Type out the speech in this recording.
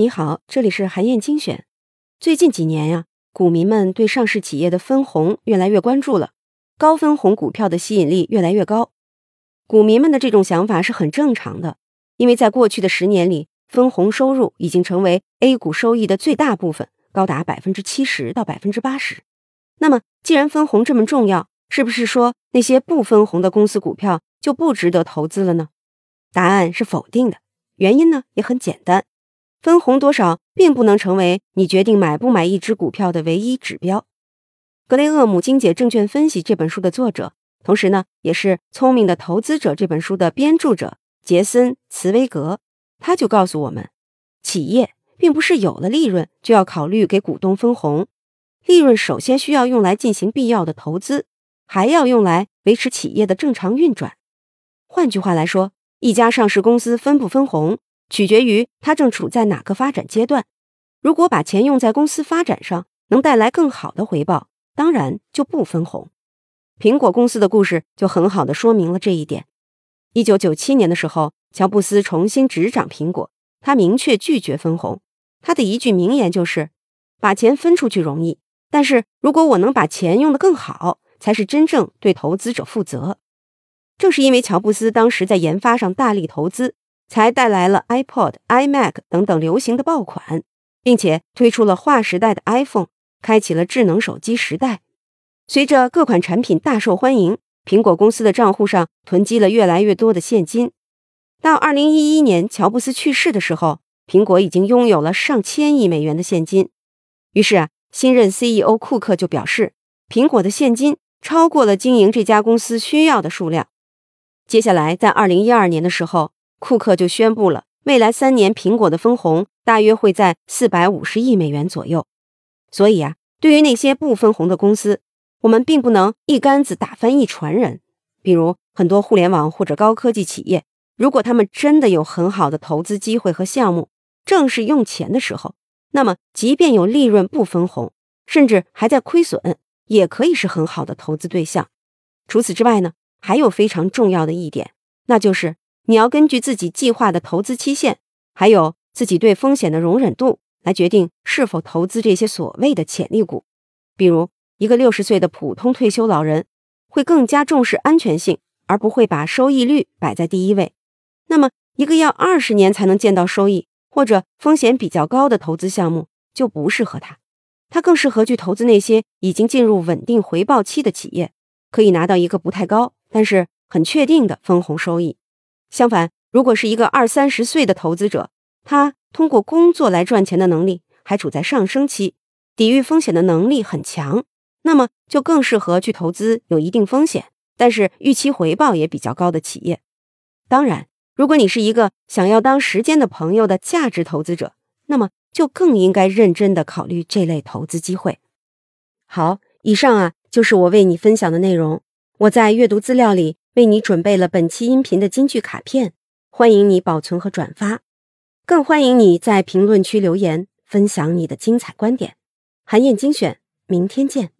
你好，这里是韩燕精选。最近几年呀，股民们对上市企业的分红越来越关注了，高分红股票的吸引力越来越高。股民们的这种想法是很正常的，因为在过去的十年里，分红收入已经成为 A 股收益的最大部分，高达百分之七十到百分之八十。那么，既然分红这么重要，是不是说那些不分红的公司股票就不值得投资了呢？答案是否定的。原因呢也很简单。分红多少并不能成为你决定买不买一只股票的唯一指标。格雷厄姆《精解证券分析》这本书的作者，同时呢也是《聪明的投资者》这本书的编著者杰森·茨威格，他就告诉我们，企业并不是有了利润就要考虑给股东分红，利润首先需要用来进行必要的投资，还要用来维持企业的正常运转。换句话来说，一家上市公司分不分红？取决于它正处在哪个发展阶段。如果把钱用在公司发展上，能带来更好的回报，当然就不分红。苹果公司的故事就很好的说明了这一点。一九九七年的时候，乔布斯重新执掌苹果，他明确拒绝分红。他的一句名言就是：“把钱分出去容易，但是如果我能把钱用得更好，才是真正对投资者负责。”正是因为乔布斯当时在研发上大力投资。才带来了 iPod、iMac 等等流行的爆款，并且推出了划时代的 iPhone，开启了智能手机时代。随着各款产品大受欢迎，苹果公司的账户上囤积了越来越多的现金。到2011年乔布斯去世的时候，苹果已经拥有了上千亿美元的现金。于是啊，新任 CEO 库克就表示，苹果的现金超过了经营这家公司需要的数量。接下来，在2012年的时候。库克就宣布了，未来三年苹果的分红大约会在四百五十亿美元左右。所以啊，对于那些不分红的公司，我们并不能一竿子打翻一船人。比如很多互联网或者高科技企业，如果他们真的有很好的投资机会和项目，正是用钱的时候，那么即便有利润不分红，甚至还在亏损，也可以是很好的投资对象。除此之外呢，还有非常重要的一点，那就是。你要根据自己计划的投资期限，还有自己对风险的容忍度，来决定是否投资这些所谓的潜力股。比如，一个六十岁的普通退休老人会更加重视安全性，而不会把收益率摆在第一位。那么，一个要二十年才能见到收益，或者风险比较高的投资项目就不适合他。他更适合去投资那些已经进入稳定回报期的企业，可以拿到一个不太高，但是很确定的分红收益。相反，如果是一个二三十岁的投资者，他通过工作来赚钱的能力还处在上升期，抵御风险的能力很强，那么就更适合去投资有一定风险，但是预期回报也比较高的企业。当然，如果你是一个想要当时间的朋友的价值投资者，那么就更应该认真的考虑这类投资机会。好，以上啊就是我为你分享的内容。我在阅读资料里。为你准备了本期音频的金句卡片，欢迎你保存和转发，更欢迎你在评论区留言分享你的精彩观点。韩燕精选，明天见。